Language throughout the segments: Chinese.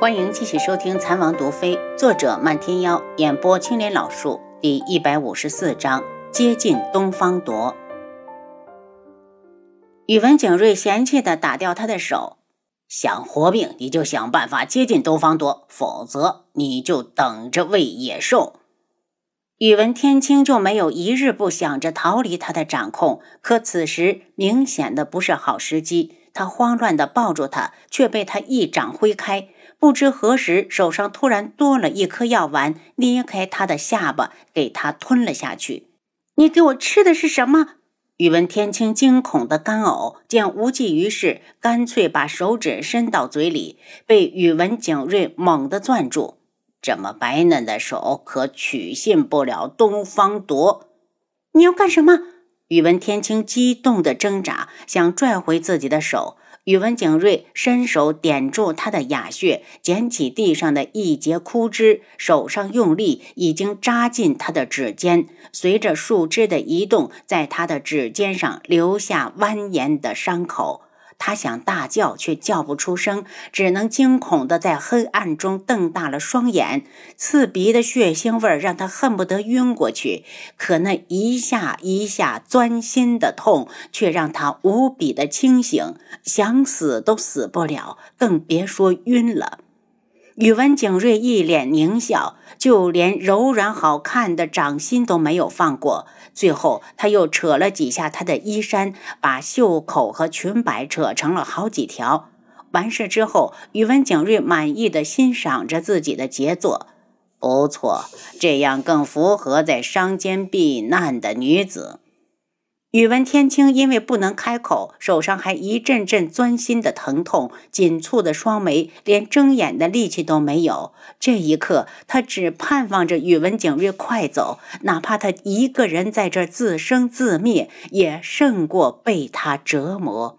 欢迎继续收听《残王毒妃》，作者漫天妖，演播青莲老树，第一百五十四章：接近东方夺。宇文景睿嫌弃的打掉他的手，想活命你就想办法接近东方夺，否则你就等着喂野兽。宇文天青就没有一日不想着逃离他的掌控，可此时明显的不是好时机。他慌乱的抱住他，却被他一掌挥开。不知何时，手上突然多了一颗药丸，捏开他的下巴，给他吞了下去。你给我吃的是什么？宇文天青惊恐的干呕，见无济于事，干脆把手指伸到嘴里，被宇文景睿猛地攥住。这么白嫩的手，可取信不了东方夺。你要干什么？宇文天青激动的挣扎，想拽回自己的手。宇文景睿伸手点住他的哑穴，捡起地上的一截枯枝，手上用力，已经扎进他的指尖。随着树枝的移动，在他的指尖上留下蜿蜒的伤口。他想大叫，却叫不出声，只能惊恐的在黑暗中瞪大了双眼。刺鼻的血腥味让他恨不得晕过去，可那一下一下钻心的痛却让他无比的清醒，想死都死不了，更别说晕了。宇文景睿一脸狞笑，就连柔软好看的掌心都没有放过。最后，他又扯了几下他的衣衫，把袖口和裙摆扯成了好几条。完事之后，宇文景睿满意的欣赏着自己的杰作，不错，这样更符合在商间避难的女子。宇文天青因为不能开口，手上还一阵阵钻心的疼痛，紧蹙的双眉，连睁眼的力气都没有。这一刻，他只盼望着宇文景睿快走，哪怕他一个人在这自生自灭，也胜过被他折磨。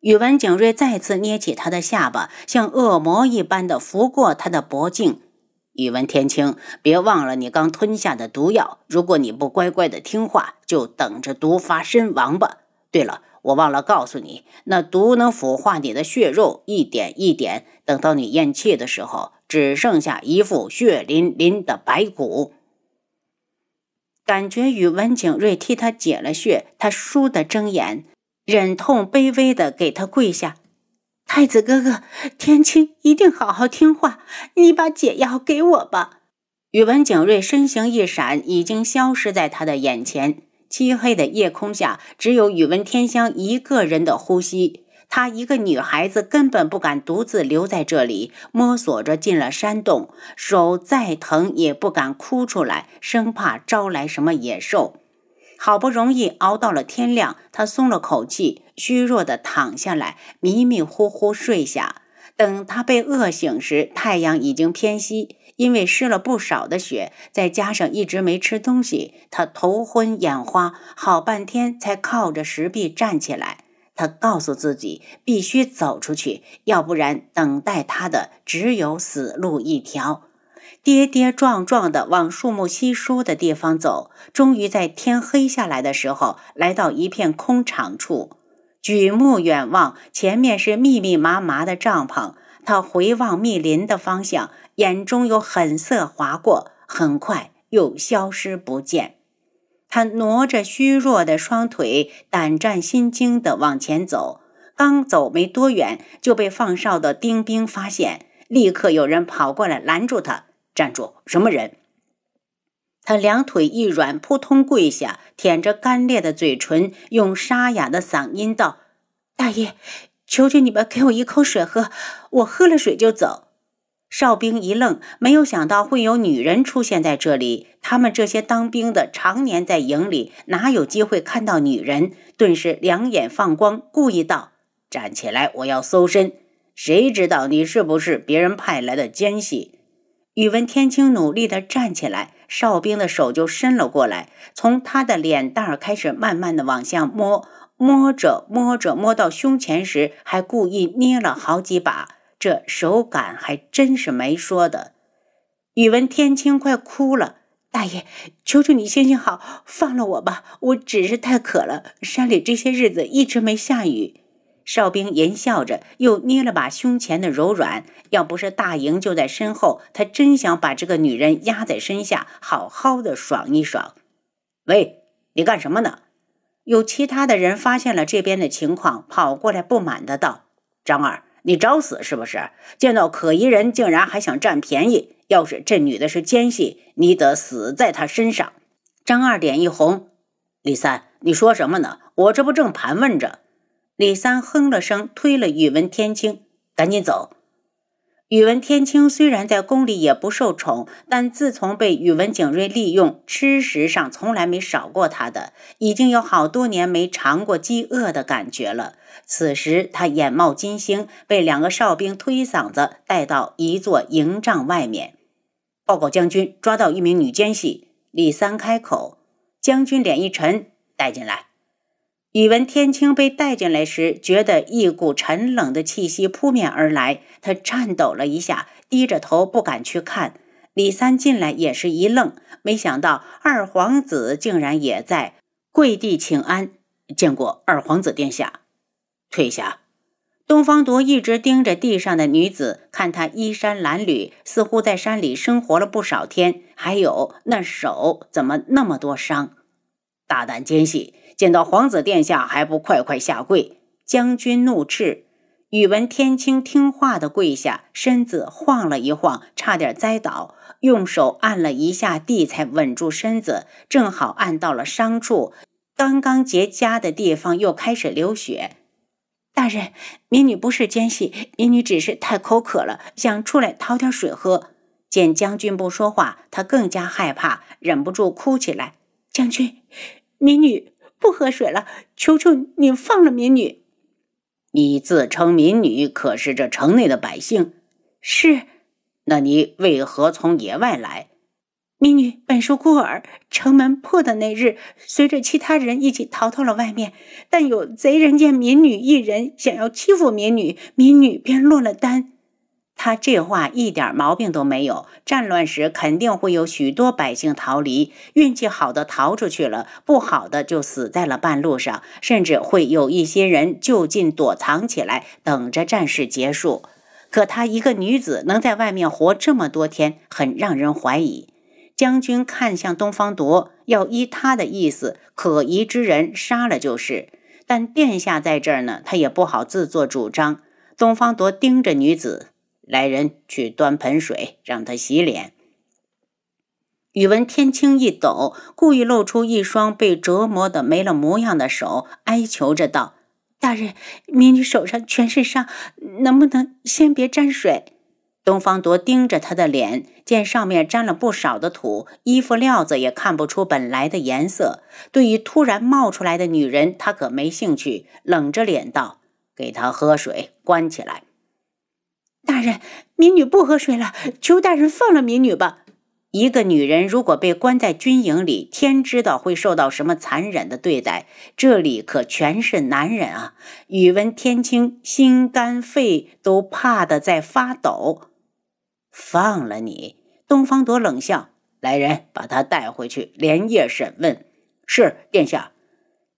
宇文景睿再次捏起他的下巴，像恶魔一般的拂过他的脖颈。宇文天青，别忘了你刚吞下的毒药。如果你不乖乖的听话，就等着毒发身亡吧。对了，我忘了告诉你，那毒能腐化你的血肉，一点一点，等到你咽气的时候，只剩下一副血淋淋的白骨。感觉宇文景睿替他解了穴，他倏地睁眼，忍痛卑微的给他跪下。太子哥哥，天青一定好好听话。你把解药给我吧。宇文景睿身形一闪，已经消失在他的眼前。漆黑的夜空下，只有宇文天香一个人的呼吸。她一个女孩子，根本不敢独自留在这里，摸索着进了山洞，手再疼也不敢哭出来，生怕招来什么野兽。好不容易熬到了天亮，他松了口气，虚弱地躺下来，迷迷糊糊睡下。等他被饿醒时，太阳已经偏西。因为失了不少的血，再加上一直没吃东西，他头昏眼花，好半天才靠着石壁站起来。他告诉自己，必须走出去，要不然等待他的只有死路一条。跌跌撞撞地往树木稀疏的地方走，终于在天黑下来的时候，来到一片空场处。举目远望，前面是密密麻麻的帐篷。他回望密林的方向，眼中有狠色划过，很快又消失不见。他挪着虚弱的双腿，胆战心惊地往前走。刚走没多远，就被放哨的丁兵发现，立刻有人跑过来拦住他。站住！什么人？他两腿一软，扑通跪下，舔着干裂的嘴唇，用沙哑的嗓音道：“大爷，求求你们给我一口水喝，我喝了水就走。”哨兵一愣，没有想到会有女人出现在这里。他们这些当兵的，常年在营里，哪有机会看到女人？顿时两眼放光，故意道：“站起来，我要搜身。谁知道你是不是别人派来的奸细？”宇文天青努力地站起来，哨兵的手就伸了过来，从他的脸蛋儿开始慢慢地往下摸，摸着摸着，摸到胸前时，还故意捏了好几把，这手感还真是没说的。宇文天青快哭了：“大爷，求求你行行好，放了我吧！我只是太渴了，山里这些日子一直没下雨。”哨兵淫笑着，又捏了把胸前的柔软。要不是大营就在身后，他真想把这个女人压在身下，好好的爽一爽。喂，你干什么呢？有其他的人发现了这边的情况，跑过来不满的道：“张二，你找死是不是？见到可疑人竟然还想占便宜？要是这女的是奸细，你得死在她身上。”张二脸一红：“李三，你说什么呢？我这不正盘问着。”李三哼了声，推了宇文天青：“赶紧走。”宇文天青虽然在宫里也不受宠，但自从被宇文景睿利用，吃食上从来没少过他的，已经有好多年没尝过饥饿的感觉了。此时他眼冒金星，被两个哨兵推嗓子带到一座营帐外面，报告将军，抓到一名女奸细。李三开口，将军脸一沉，带进来。宇文天青被带进来时，觉得一股沉冷的气息扑面而来，他颤抖了一下，低着头不敢去看。李三进来也是一愣，没想到二皇子竟然也在，跪地请安，见过二皇子殿下。退下。东方铎一直盯着地上的女子，看她衣衫褴褛，似乎在山里生活了不少天。还有那手怎么那么多伤？大胆奸细！见到皇子殿下还不快快下跪！将军怒斥。宇文天青听话的跪下，身子晃了一晃，差点栽倒，用手按了一下地，才稳住身子。正好按到了伤处，刚刚结痂的地方又开始流血。大人，民女不是奸细，民女只是太口渴了，想出来讨点水喝。见将军不说话，他更加害怕，忍不住哭起来。将军，民女。不喝水了，求求你放了民女。你自称民女，可是这城内的百姓？是。那你为何从野外来？民女本是孤儿，城门破的那日，随着其他人一起逃到了外面，但有贼人见民女一人，想要欺负民女，民女便落了单。他这话一点毛病都没有。战乱时肯定会有许多百姓逃离，运气好的逃出去了，不好的就死在了半路上，甚至会有一些人就近躲藏起来，等着战事结束。可她一个女子能在外面活这么多天，很让人怀疑。将军看向东方铎，要依他的意思，可疑之人杀了就是。但殿下在这儿呢，他也不好自作主张。东方铎盯着女子。来人，去端盆水，让他洗脸。宇文天青一抖，故意露出一双被折磨的没了模样的手，哀求着道：“大人，民女手上全是伤，能不能先别沾水？”东方铎盯着他的脸，见上面沾了不少的土，衣服料子也看不出本来的颜色。对于突然冒出来的女人，他可没兴趣，冷着脸道：“给他喝水，关起来。”大人，民女不喝水了，求大人放了民女吧。一个女人如果被关在军营里，天知道会受到什么残忍的对待。这里可全是男人啊！宇文天青心肝肺都怕得在发抖。放了你，东方朵冷笑：“来人，把他带回去，连夜审问。”是，殿下。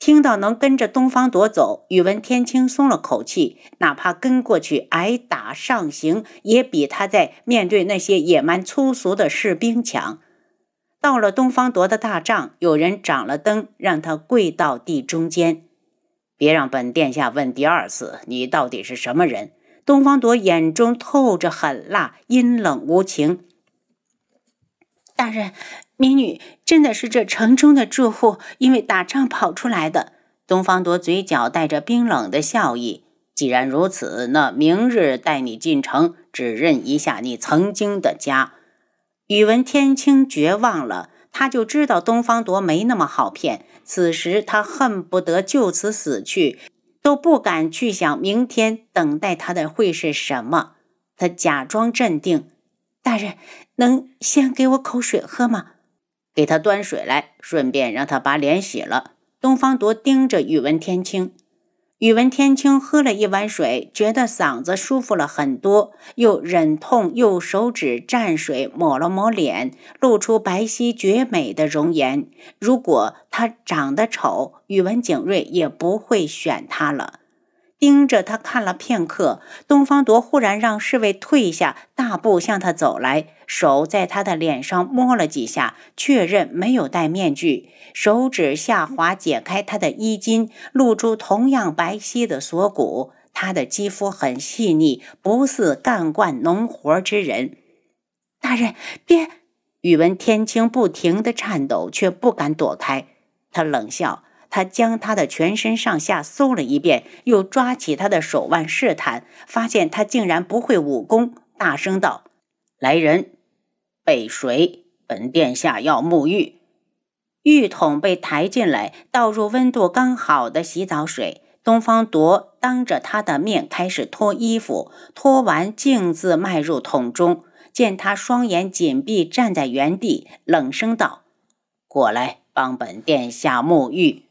听到能跟着东方夺走，宇文天青松了口气，哪怕跟过去挨打上刑，也比他在面对那些野蛮粗俗的士兵强。到了东方夺的大帐，有人掌了灯，让他跪到地中间。别让本殿下问第二次，你到底是什么人？东方夺眼中透着狠辣，阴冷无情。大人。民女真的是这城中的住户，因为打仗跑出来的。东方铎嘴角带着冰冷的笑意。既然如此，那明日带你进城，指认一下你曾经的家。宇文天青绝望了，他就知道东方铎没那么好骗。此时他恨不得就此死去，都不敢去想明天等待他的会是什么。他假装镇定：“大人，能先给我口水喝吗？”给他端水来，顺便让他把脸洗了。东方铎盯着宇文天青，宇文天青喝了一碗水，觉得嗓子舒服了很多，又忍痛用手指蘸水抹了抹脸，露出白皙绝美的容颜。如果他长得丑，宇文景睿也不会选他了。盯着他看了片刻，东方铎忽然让侍卫退下，大步向他走来，手在他的脸上摸了几下，确认没有戴面具，手指下滑解开他的衣襟，露出同样白皙的锁骨。他的肌肤很细腻，不似干惯农活之人。大人，别！宇文天青不停地颤抖，却不敢躲开。他冷笑。他将他的全身上下搜了一遍，又抓起他的手腕试探，发现他竟然不会武功，大声道：“来人，备水，本殿下要沐浴。”浴桶被抬进来，倒入温度刚好的洗澡水。东方铎当着他的面开始脱衣服，脱完径自迈入桶中，见他双眼紧闭，站在原地，冷声道：“过来，帮本殿下沐浴。”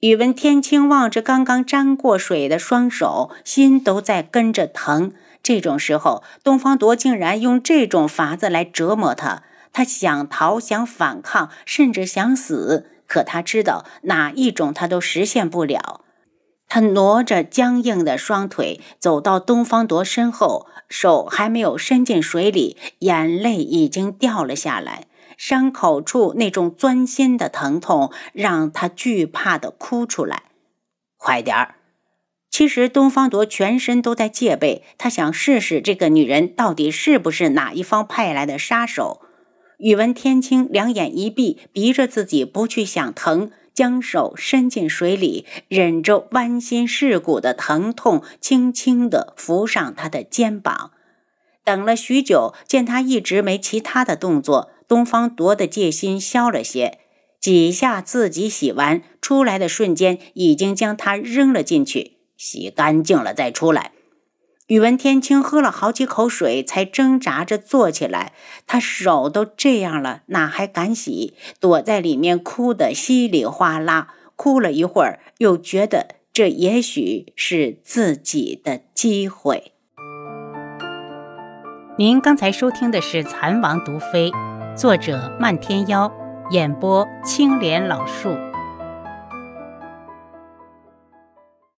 宇文天青望着刚刚沾过水的双手，心都在跟着疼。这种时候，东方铎竟然用这种法子来折磨他。他想逃，想反抗，甚至想死。可他知道哪一种他都实现不了。他挪着僵硬的双腿走到东方铎身后，手还没有伸进水里，眼泪已经掉了下来。伤口处那种钻心的疼痛让他惧怕的哭出来。快点儿！其实东方铎全身都在戒备，他想试试这个女人到底是不是哪一方派来的杀手。宇文天青两眼一闭，逼着自己不去想疼，将手伸进水里，忍着剜心蚀骨的疼痛，轻轻地扶上他的肩膀。等了许久，见他一直没其他的动作。东方铎的戒心消了些，几下自己洗完出来的瞬间，已经将他扔了进去，洗干净了再出来。宇文天青喝了好几口水，才挣扎着坐起来。他手都这样了，哪还敢洗？躲在里面哭得稀里哗啦。哭了一会儿，又觉得这也许是自己的机会。您刚才收听的是《蚕王毒妃》。作者：漫天妖，演播：青莲老树。